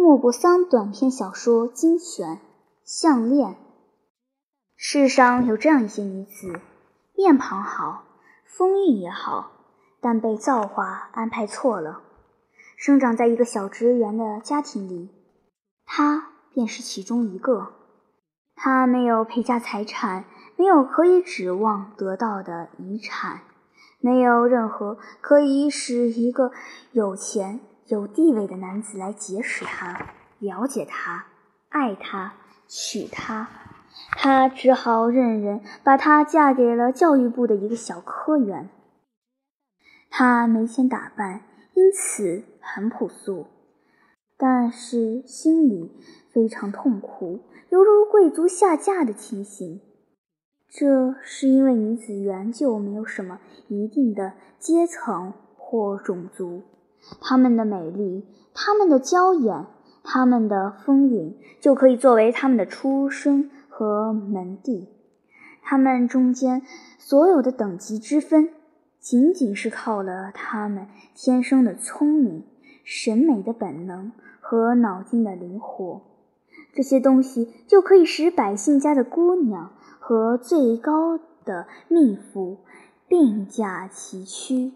莫泊桑短篇小说精选，项链。世上有这样一些女子，面庞好，风韵也好，但被造化安排错了，生长在一个小职员的家庭里，她便是其中一个。她没有陪嫁财产，没有可以指望得到的遗产，没有任何可以使一个有钱。有地位的男子来结识她，了解她，爱她，娶她，她只好认人把她嫁给了教育部的一个小科员。她没钱打扮，因此很朴素，但是心里非常痛苦，犹如贵族下嫁的情形。这是因为女子原就没有什么一定的阶层或种族。她们的美丽，她们的娇艳，她们的风韵，就可以作为她们的出身和门第。她们中间所有的等级之分，仅仅是靠了她们天生的聪明、审美的本能和脑筋的灵活。这些东西就可以使百姓家的姑娘和最高的命妇并驾齐驱。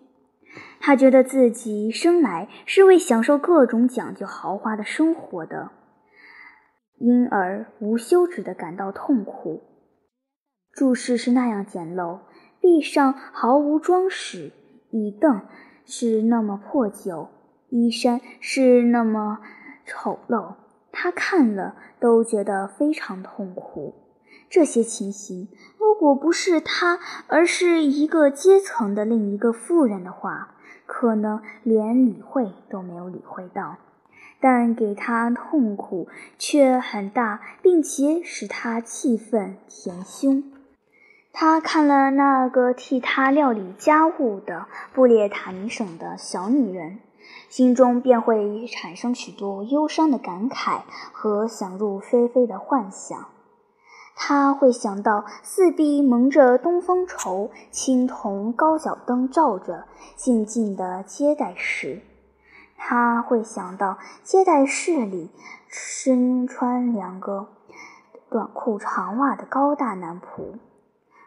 他觉得自己生来是为享受各种讲究豪华的生活的，因而无休止地感到痛苦。住室是那样简陋，壁上毫无装饰，椅凳是那么破旧，衣衫是那么丑陋，他看了都觉得非常痛苦。这些情形，如果不是他，而是一个阶层的另一个富人的话，可能连理会都没有理会到。但给他痛苦却很大，并且使他气愤填胸。他看了那个替他料理家务的布列塔尼省的小女人，心中便会产生许多忧伤的感慨和想入非非的幻想。他会想到四壁蒙着东方绸、青铜高脚灯照着，静静的接待室；他会想到接待室里身穿两个短裤长袜的高大男仆，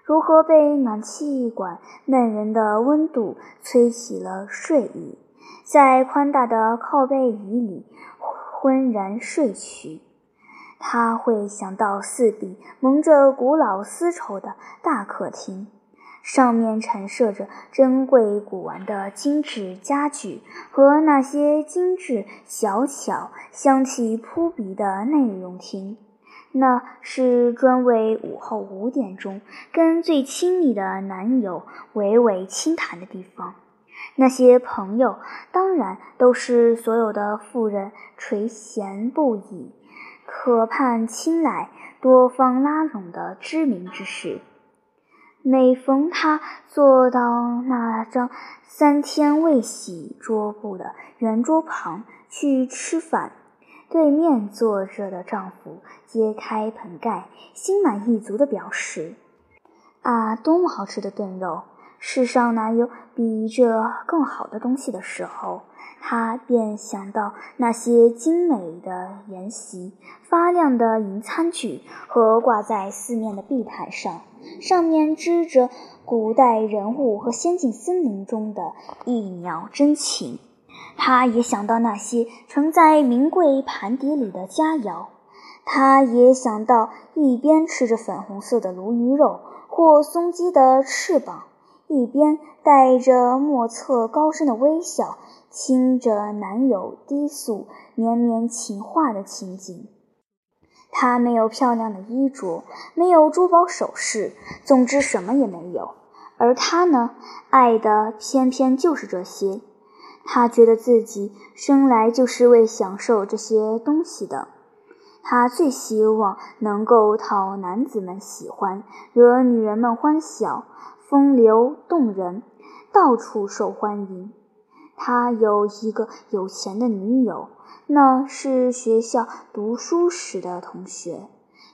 如何被暖气管嫩人的温度吹起了睡意，在宽大的靠背椅里昏然睡去。他会想到四壁蒙着古老丝绸的大客厅，上面陈设着珍贵古玩的精致家具和那些精致小巧、香气扑鼻的内容厅。那是专为午后五点钟跟最亲密的男友娓娓轻谈的地方。那些朋友当然都是所有的富人垂涎不已。可盼青睐、多方拉拢的知名之士。每逢他坐到那张三天未洗桌布的圆桌旁去吃饭，对面坐着的丈夫揭开盆盖，心满意足地表示：“啊，多么好吃的炖肉！世上哪有比这更好的东西的时候？”他便想到那些精美的筵席、发亮的银餐具和挂在四面的壁毯上，上面织着古代人物和仙境森林中的一鸟真情。他也想到那些盛在名贵盘碟里的佳肴。他也想到一边吃着粉红色的鲈鱼肉或松鸡的翅膀，一边带着莫测高深的微笑。听着男友低诉绵绵情话的情景，她没有漂亮的衣着，没有珠宝首饰，总之什么也没有。而他呢，爱的偏偏就是这些。他觉得自己生来就是为享受这些东西的。他最希望能够讨男子们喜欢，惹女人们欢笑，风流动人，到处受欢迎。他有一个有钱的女友，那是学校读书时的同学。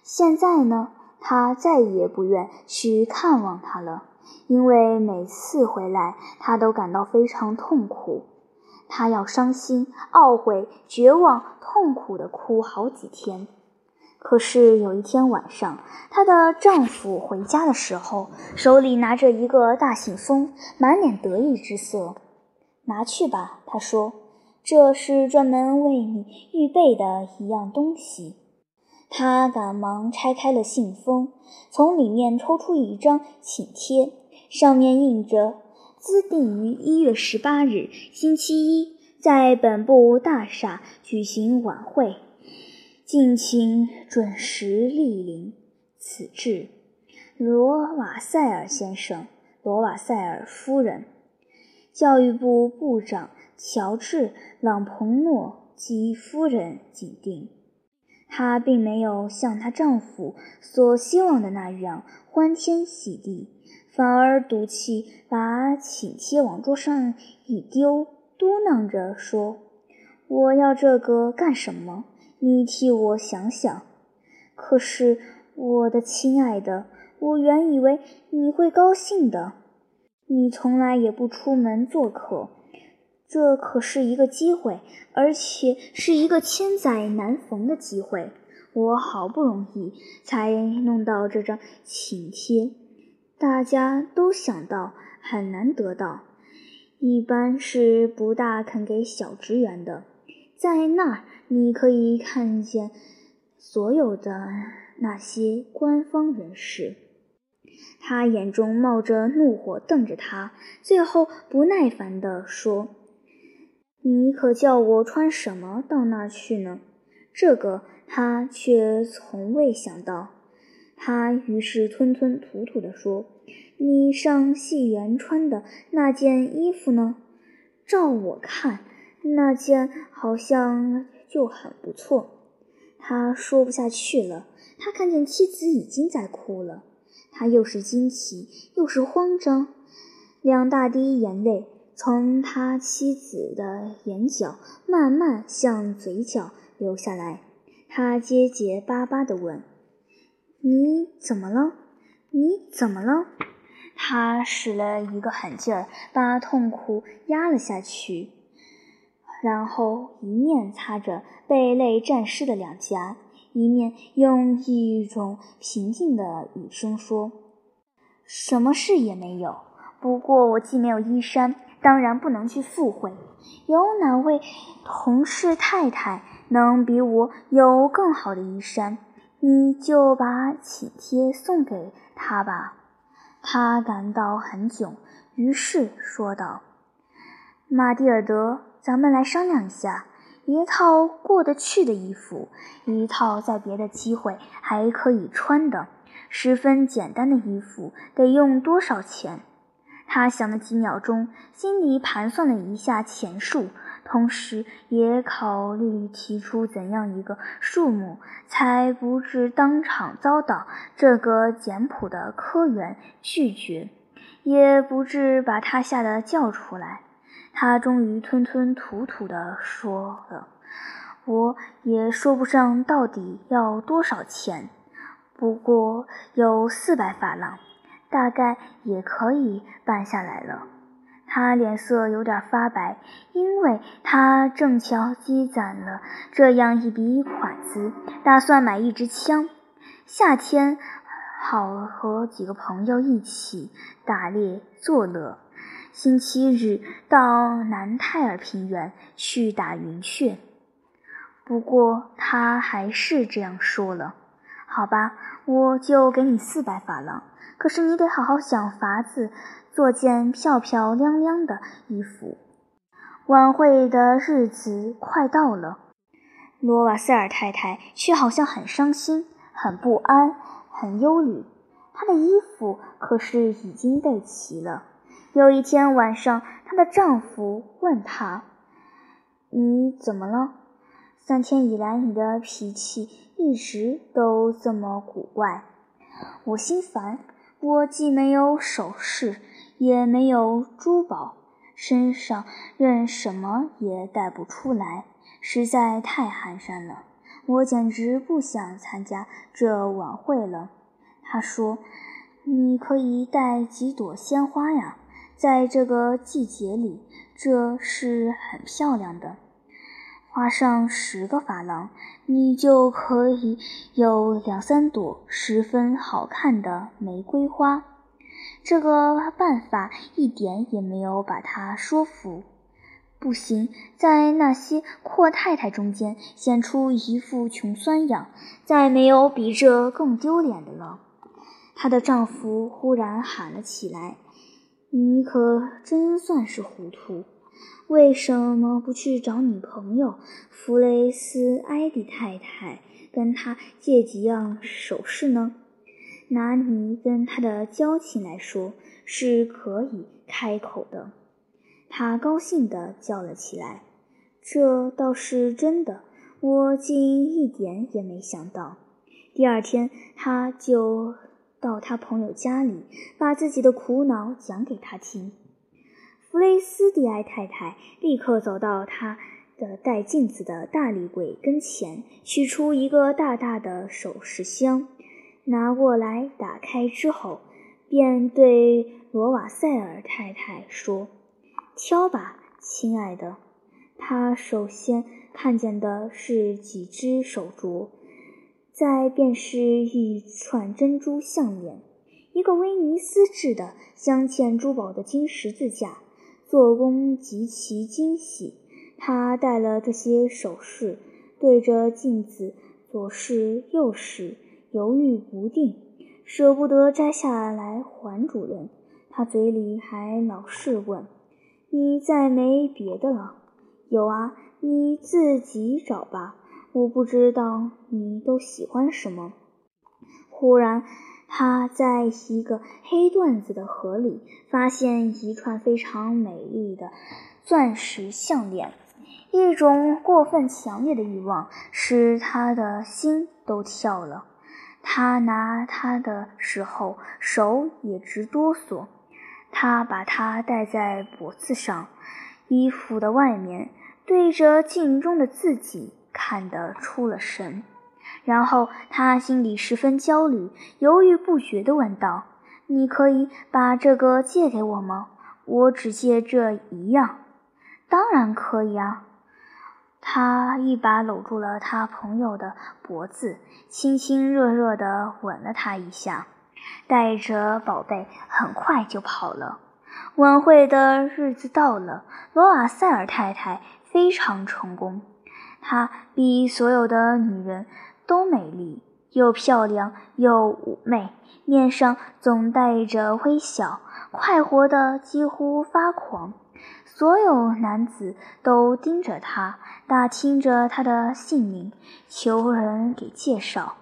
现在呢，他再也不愿去看望她了，因为每次回来，他都感到非常痛苦。她要伤心、懊悔、绝望、痛苦地哭好几天。可是有一天晚上，她的丈夫回家的时候，手里拿着一个大信封，满脸得意之色。拿去吧，他说，这是专门为你预备的一样东西。他赶忙拆开了信封，从里面抽出一张请帖，上面印着“自定于一月十八日，星期一，在本部大厦举行晚会。”敬请准时莅临。此致，罗瓦塞尔先生、罗瓦塞尔夫人、教育部部长乔治·朗彭诺及夫人紧订。她并没有像她丈夫所希望的那样欢天喜地，反而赌气把请帖往桌上一丢，嘟囔着说：“我要这个干什么？”你替我想想。可是，我的亲爱的，我原以为你会高兴的。你从来也不出门做客，这可是一个机会，而且是一个千载难逢的机会。我好不容易才弄到这张请帖，大家都想到很难得到，一般是不大肯给小职员的。在那儿。你可以看见所有的那些官方人士。他眼中冒着怒火，瞪着他，最后不耐烦地说：“你可叫我穿什么到那儿去呢？”这个他却从未想到。他于是吞吞吐吐地说：“你上戏园穿的那件衣服呢？照我看，那件好像……”就很不错。他说不下去了。他看见妻子已经在哭了，他又是惊奇又是慌张，两大滴眼泪从他妻子的眼角慢慢向嘴角流下来。他结结巴巴地问：“你怎么了？你怎么了？”他使了一个狠劲儿，把痛苦压了下去。然后一面擦着被泪沾湿的两颊，一面用一种平静的语声说：“什么事也没有。不过我既没有衣衫，当然不能去赴会。有哪位同事太太能比我有更好的衣衫？你就把请帖送给他吧。”他感到很窘，于是说道：“玛蒂尔德。”咱们来商量一下，一套过得去的衣服，一套在别的机会还可以穿的，十分简单的衣服，得用多少钱？他想了几秒钟，心里盘算了一下钱数，同时也考虑提出怎样一个数目，才不致当场遭到这个简朴的科员拒绝，也不致把他吓得叫出来。他终于吞吞吐吐地说了：“我也说不上到底要多少钱，不过有四百法郎，大概也可以办下来了。”他脸色有点发白，因为他正巧积攒了这样一笔款子，打算买一支枪，夏天好和几个朋友一起打猎作乐。星期日到南泰尔平原去打云雀，不过他还是这样说了：“好吧，我就给你四百法郎。可是你得好好想法子，做件漂漂亮亮的衣服。晚会的日子快到了。”罗瓦塞尔太太却好像很伤心、很不安、很忧虑。她的衣服可是已经备齐了。有一天晚上，她的丈夫问她：“你怎么了？三天以来，你的脾气一直都这么古怪。我心烦。我既没有首饰，也没有珠宝，身上任什么也带不出来，实在太寒碜了。我简直不想参加这晚会了。”他说：“你可以带几朵鲜花呀。”在这个季节里，这是很漂亮的。花上十个珐琅，你就可以有两三朵十分好看的玫瑰花。这个办法一点也没有把他说服。不行，在那些阔太太中间显出一副穷酸样，再没有比这更丢脸的了。她的丈夫忽然喊了起来：“你可真算是糊涂！”为什么不去找你朋友弗雷斯埃蒂太太，跟她借几样首饰呢？拿你跟她的交情来说，是可以开口的。他高兴地叫了起来：“这倒是真的，我竟一点也没想到。”第二天，他就到他朋友家里，把自己的苦恼讲给他听。弗雷斯蒂埃太太立刻走到他的带镜子的大立柜跟前，取出一个大大的首饰箱，拿过来打开之后，便对罗瓦塞尔太太说：“挑吧，亲爱的。”他首先看见的是几只手镯，再便是一串珍珠项链，一个威尼斯制的镶嵌珠宝的金十字架。做工极其精细，他戴了这些首饰，对着镜子左试右试，犹豫不定，舍不得摘下来还主人。他嘴里还老是问：“你再没别的了？”“有啊，你自己找吧。”“我不知道你都喜欢什么。”忽然。他在一个黑缎子的盒里发现一串非常美丽的钻石项链，一种过分强烈的欲望使他的心都跳了。他拿它的时候手也直哆嗦。他把它戴在脖子上，衣服的外面，对着镜中的自己看得出了神。然后他心里十分焦虑，犹豫不决地问道：“你可以把这个借给我吗？我只借这一样。”“当然可以啊！”他一把搂住了他朋友的脖子，亲亲热热地吻了他一下，带着宝贝很快就跑了。晚会的日子到了，罗瓦塞尔太太非常成功，她比所有的女人。都美丽，又漂亮又妩媚，面上总带着微笑，快活的几乎发狂。所有男子都盯着她，打听着她的姓名，求人给介绍。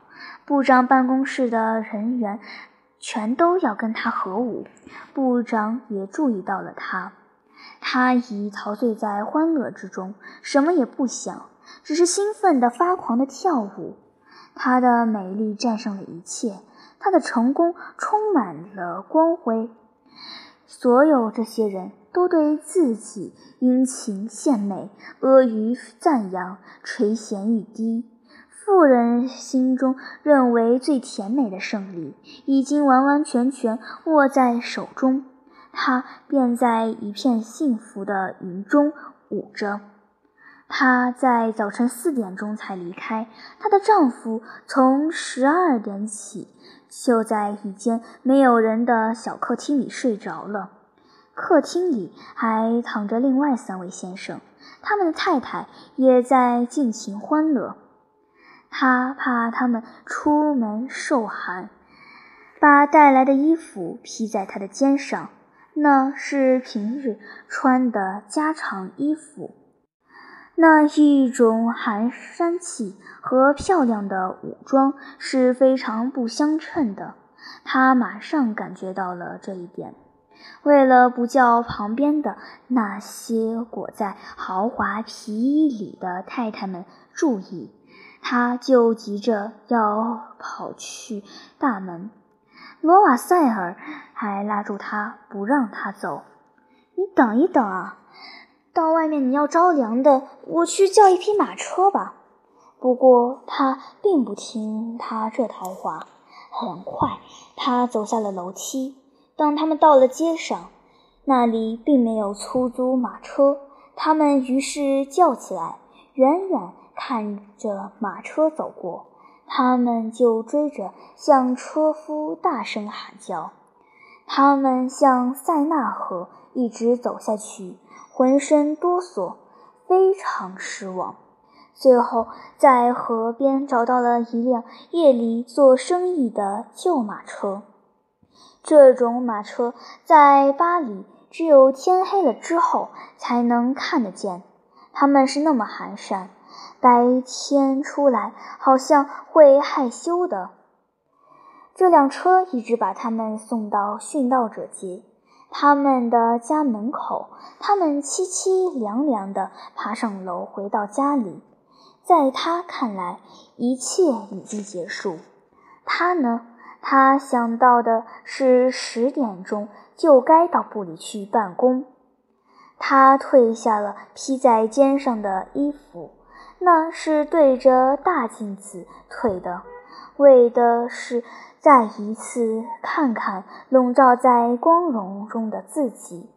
部长办公室的人员全都要跟她合舞，部长也注意到了她。她已陶醉在欢乐之中，什么也不想，只是兴奋的发狂的跳舞。她的美丽战胜了一切，她的成功充满了光辉。所有这些人都对自己殷勤献媚、阿谀赞扬、垂涎欲滴。富人心中认为最甜美的胜利已经完完全全握在手中，她便在一片幸福的云中舞着。她在早晨四点钟才离开，她的丈夫从十二点起就在一间没有人的小客厅里睡着了。客厅里还躺着另外三位先生，他们的太太也在尽情欢乐。他怕他们出门受寒，把带来的衣服披在他的肩上，那是平日穿的家常衣服。那一种寒山气和漂亮的武装是非常不相称的，他马上感觉到了这一点。为了不叫旁边的那些裹在豪华皮衣里的太太们注意，他就急着要跑去大门。罗瓦塞尔还拉住他，不让他走。你等一等啊！到外面你要着凉的，我去叫一匹马车吧。不过他并不听他这套话。很快，他走下了楼梯。当他们到了街上，那里并没有出租马车，他们于是叫起来，远远看着马车走过，他们就追着向车夫大声喊叫。他们向塞纳河一直走下去，浑身哆嗦，非常失望。最后，在河边找到了一辆夜里做生意的旧马车。这种马车在巴黎。只有天黑了之后才能看得见，他们是那么寒碜，白天出来好像会害羞的。这辆车一直把他们送到殉道者街，他们的家门口，他们凄凄凉凉地爬上楼，回到家里。在他看来，一切已经结束。他呢？他想到的是十点钟。就该到部里去办公。他褪下了披在肩上的衣服，那是对着大镜子褪的，为的是再一次看看笼罩在光荣中的自己。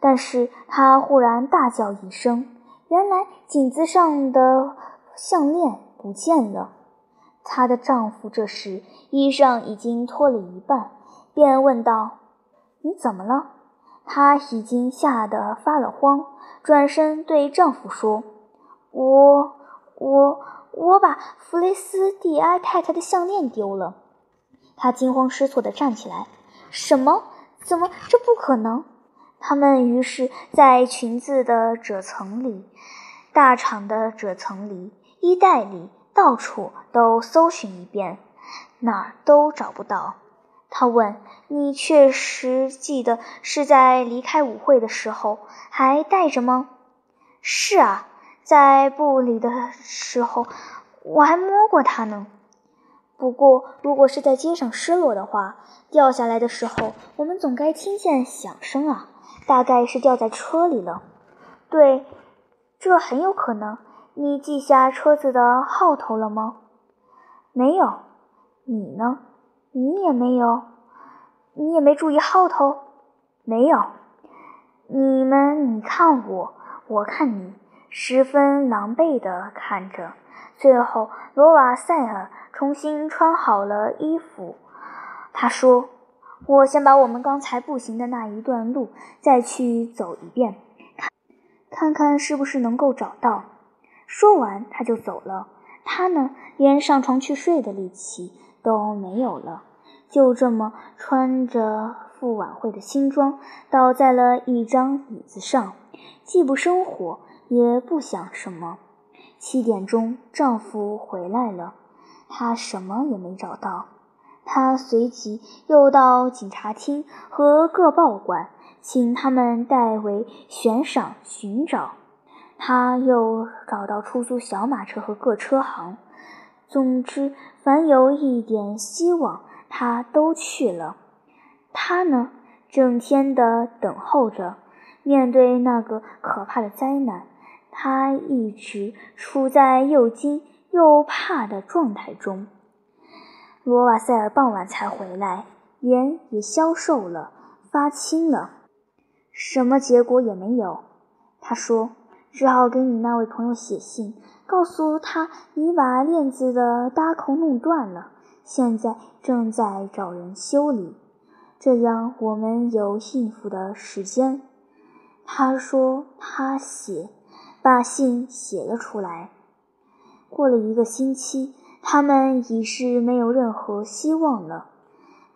但是他忽然大叫一声，原来颈子上的项链不见了。她的丈夫这时衣裳已经脱了一半，便问道。你怎么了？她已经吓得发了慌，转身对丈夫说：“我、我、我把弗雷斯蒂埃太太的项链丢了。”他惊慌失措地站起来：“什么？怎么？这不可能！”他们于是，在裙子的褶层里、大厂的褶层里、衣袋里，到处都搜寻一遍，哪儿都找不到。他问：“你确实记得是在离开舞会的时候还带着吗？”“是啊，在部里的时候我还摸过它呢。不过，如果是在街上失落的话，掉下来的时候我们总该听见响声啊。大概是掉在车里了。”“对，这很有可能。你记下车子的号头了吗？”“没有。”“你呢？”你也没有，你也没注意号头，没有。你们，你看我，我看你，十分狼狈的看着。最后，罗瓦塞尔重新穿好了衣服。他说：“我先把我们刚才步行的那一段路再去走一遍，看，看看是不是能够找到。”说完，他就走了。他呢，连上床去睡的力气。都没有了，就这么穿着赴晚会的新装，倒在了一张椅子上，既不生火，也不想什么。七点钟，丈夫回来了，他什么也没找到。他随即又到警察厅和各报馆，请他们代为悬赏寻找。他又找到出租小马车和各车行。总之，凡有一点希望，他都去了。他呢，整天的等候着。面对那个可怕的灾难，他一直处在又惊又怕的状态中。罗瓦塞尔傍晚才回来，脸也消瘦了，发青了，什么结果也没有。他说：“只好给你那位朋友写信。”告诉他，你把链子的搭扣弄断了，现在正在找人修理，这样我们有应付的时间。他说他写，把信写了出来。过了一个星期，他们已是没有任何希望了。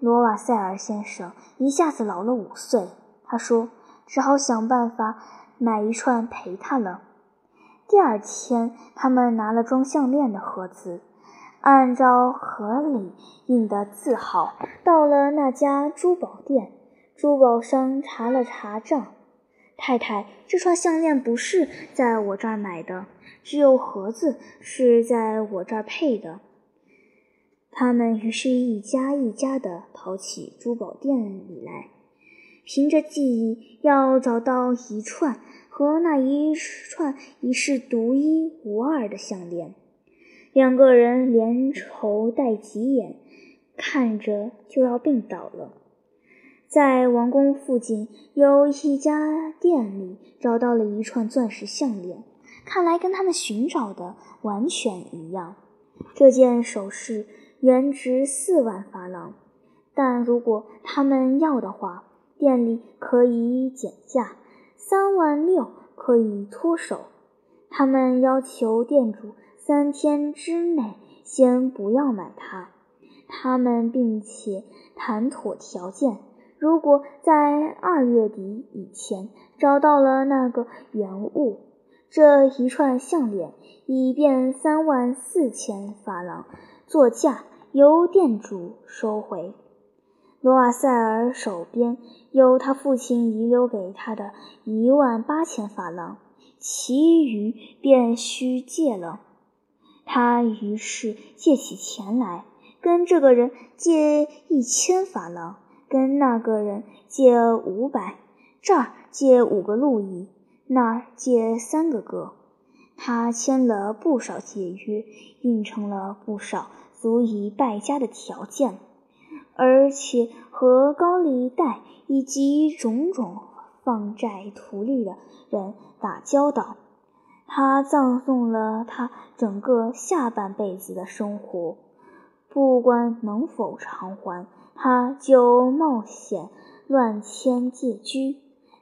罗瓦塞尔先生一下子老了五岁，他说只好想办法买一串陪他了。第二天，他们拿了装项链的盒子，按照盒里印的字号，到了那家珠宝店。珠宝商查了查账：“太太，这串项链不是在我这儿买的，只有盒子是在我这儿配的。”他们于是一家一家地跑起珠宝店里来，凭着记忆要找到一串。和那一串已是独一无二的项链，两个人连瞅带挤眼，看着就要病倒了。在王宫附近有一家店里找到了一串钻石项链，看来跟他们寻找的完全一样。这件首饰原值四万法郎，但如果他们要的话，店里可以减价，三万六可以脱手。他们要求店主三天之内先不要买它，他们并且谈妥条件。如果在二月底以前找到了那个原物，这一串项链以便三万四千法郎作价，由店主收回。罗瓦塞尔手边有他父亲遗留给他的一万八千法郎，其余便需借了。他于是借起钱来，跟这个人借一千法郎。跟那个人借五百，这儿借五个路易，那儿借三个哥。他签了不少借约，应承了不少足以败家的条件，而且和高利贷以及种种放债图利的人打交道。他葬送了他整个下半辈子的生活，不管能否偿还。他就冒险乱签借据，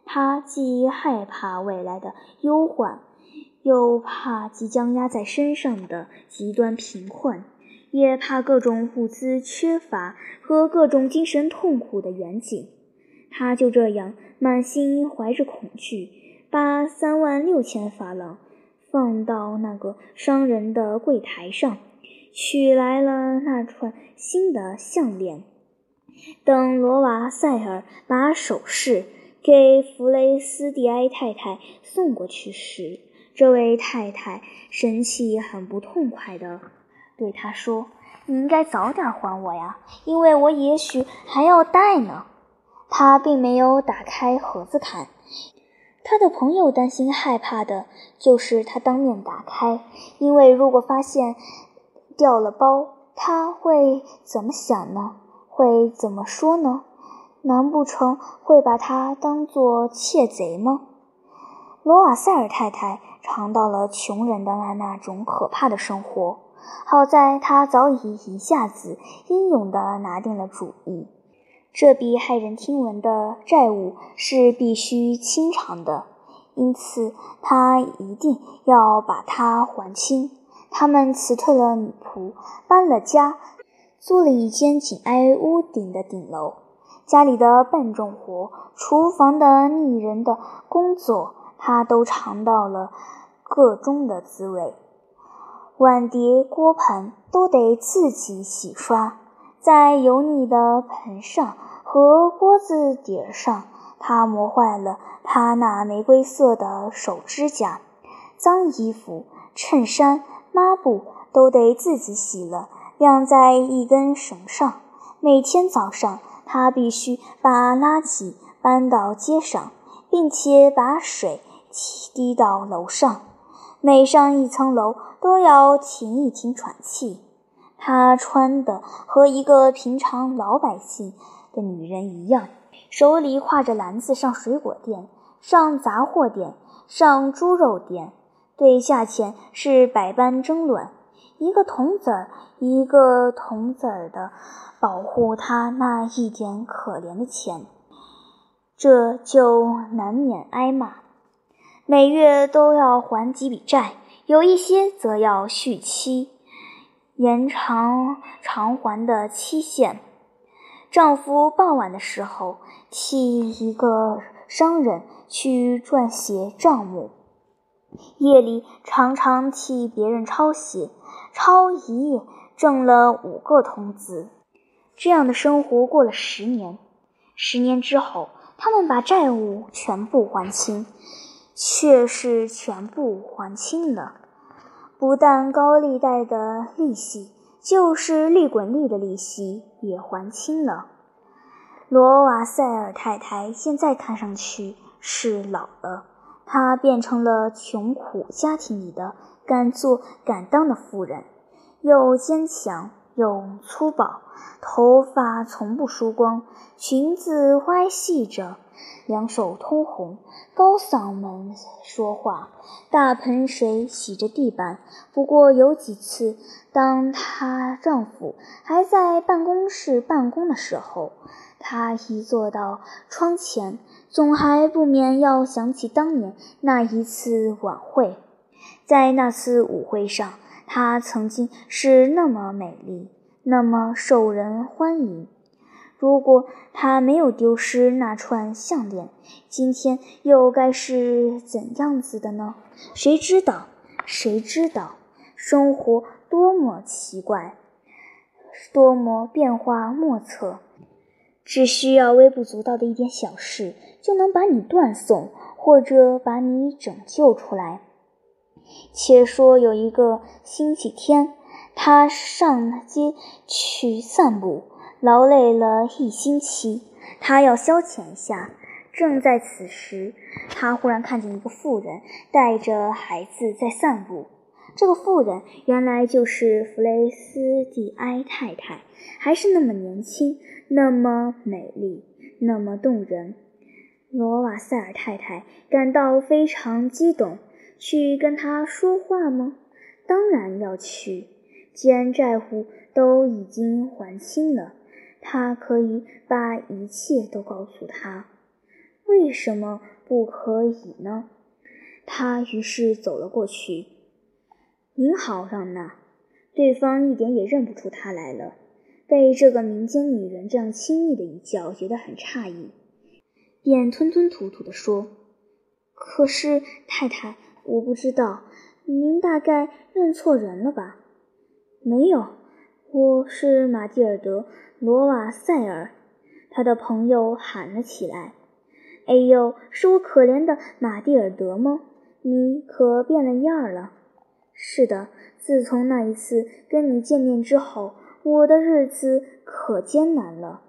他既害怕未来的忧患，又怕即将压在身上的极端贫困，也怕各种物资缺乏和各种精神痛苦的远景。他就这样满心怀着恐惧，把三万六千法郎放到那个商人的柜台上，取来了那串新的项链。等罗瓦塞尔把首饰给弗雷斯蒂埃太太送过去时，这位太太生气很不痛快地对他说：“你应该早点还我呀，因为我也许还要带呢。”他并没有打开盒子看，他的朋友担心害怕的就是他当面打开，因为如果发现掉了包，他会怎么想呢？会怎么说呢？难不成会把他当作窃贼吗？罗瓦塞尔太太尝到了穷人的那那种可怕的生活。好在她早已一下子英勇地拿定了主意：这笔骇人听闻的债务是必须清偿的，因此她一定要把它还清。他们辞退了女仆，搬了家。租了一间紧挨屋顶的顶楼，家里的笨重活、厨房的腻人的工作，他都尝到了个中的滋味。碗碟锅盆都得自己洗刷，在油腻的盆上和锅子底上，他磨坏了他那玫瑰色的手指甲。脏衣服、衬衫、抹布都得自己洗了。晾在一根绳上，每天早上他必须把垃圾搬到街上，并且把水滴到楼上。每上一层楼都要停一停喘气。他穿的和一个平常老百姓的女人一样，手里挎着篮子上水果店、上杂货店、上猪肉店，对价钱是百般争论。一个铜子儿，一个铜子儿的保护他那一点可怜的钱，这就难免挨骂。每月都要还几笔债，有一些则要续期，延长偿还的期限。丈夫傍晚的时候替一个商人去撰写账目，夜里常常替别人抄写。抄一夜挣了五个铜子，这样的生活过了十年。十年之后，他们把债务全部还清，却是全部还清了。不但高利贷的利息，就是利滚利的利息也还清了。罗瓦塞尔太太现在看上去是老了，她变成了穷苦家庭里的。敢做敢当的妇人，又坚强又粗暴，头发从不梳光，裙子歪细着，两手通红，高嗓门说话，大盆水洗着地板。不过有几次，当她丈夫还在办公室办公的时候，她一坐到窗前，总还不免要想起当年那一次晚会。在那次舞会上，她曾经是那么美丽，那么受人欢迎。如果她没有丢失那串项链，今天又该是怎样子的呢？谁知道？谁知道？生活多么奇怪，多么变化莫测。只需要微不足道的一点小事，就能把你断送，或者把你拯救出来。且说有一个星期天，他上街去散步，劳累了一星期，他要消遣一下。正在此时，他忽然看见一个妇人带着孩子在散步。这个妇人原来就是弗雷斯蒂埃太太，还是那么年轻，那么美丽，那么动人。罗瓦塞尔太太感到非常激动。去跟他说话吗？当然要去。既然债务都已经还清了，他可以把一切都告诉他。为什么不可以呢？他于是走了过去。您好，让娜。对方一点也认不出他来了，被这个民间女人这样亲密的一叫，觉得很诧异，便吞吞吐吐地说：“可是，太太。”我不知道，您大概认错人了吧？没有，我是马蒂尔德·罗瓦塞尔。他的朋友喊了起来：“哎呦，是我可怜的马蒂尔德吗？你可变了样了。”是的，自从那一次跟你见面之后，我的日子可艰难了，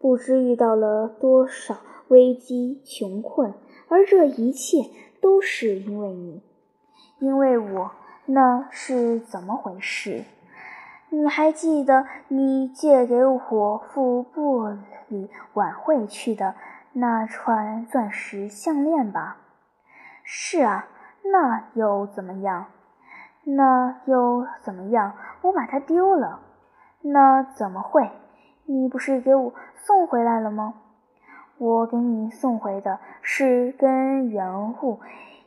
不知遇到了多少危机穷困，而这一切。都是因为你，因为我，那是怎么回事？你还记得你借给我赴布里晚会去的那串钻石项链吧？是啊，那又怎么样？那又怎么样？我把它丢了。那怎么会？你不是给我送回来了吗？我给你送回的是跟原物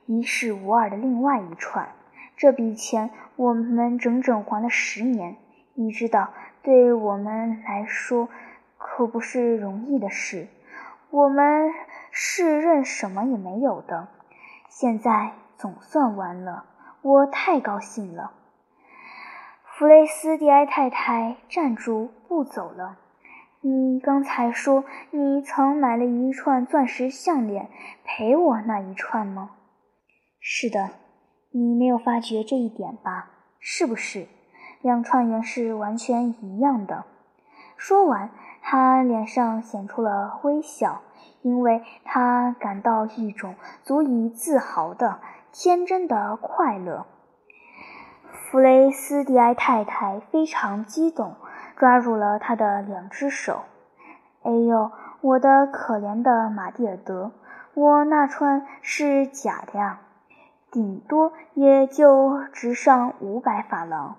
一式无二的另外一串，这笔钱我们整整还了十年。你知道，对我们来说可不是容易的事。我们是任什么也没有的，现在总算完了，我太高兴了。弗雷斯蒂埃太太站住不走了。你刚才说你曾买了一串钻石项链赔我那一串吗？是的，你没有发觉这一点吧？是不是？两串原是完全一样的。说完，他脸上显出了微笑，因为他感到一种足以自豪的天真的快乐。弗雷斯蒂埃太太非常激动。抓住了他的两只手，哎呦，我的可怜的马蒂尔德，我那串是假的呀，顶多也就值上五百法郎。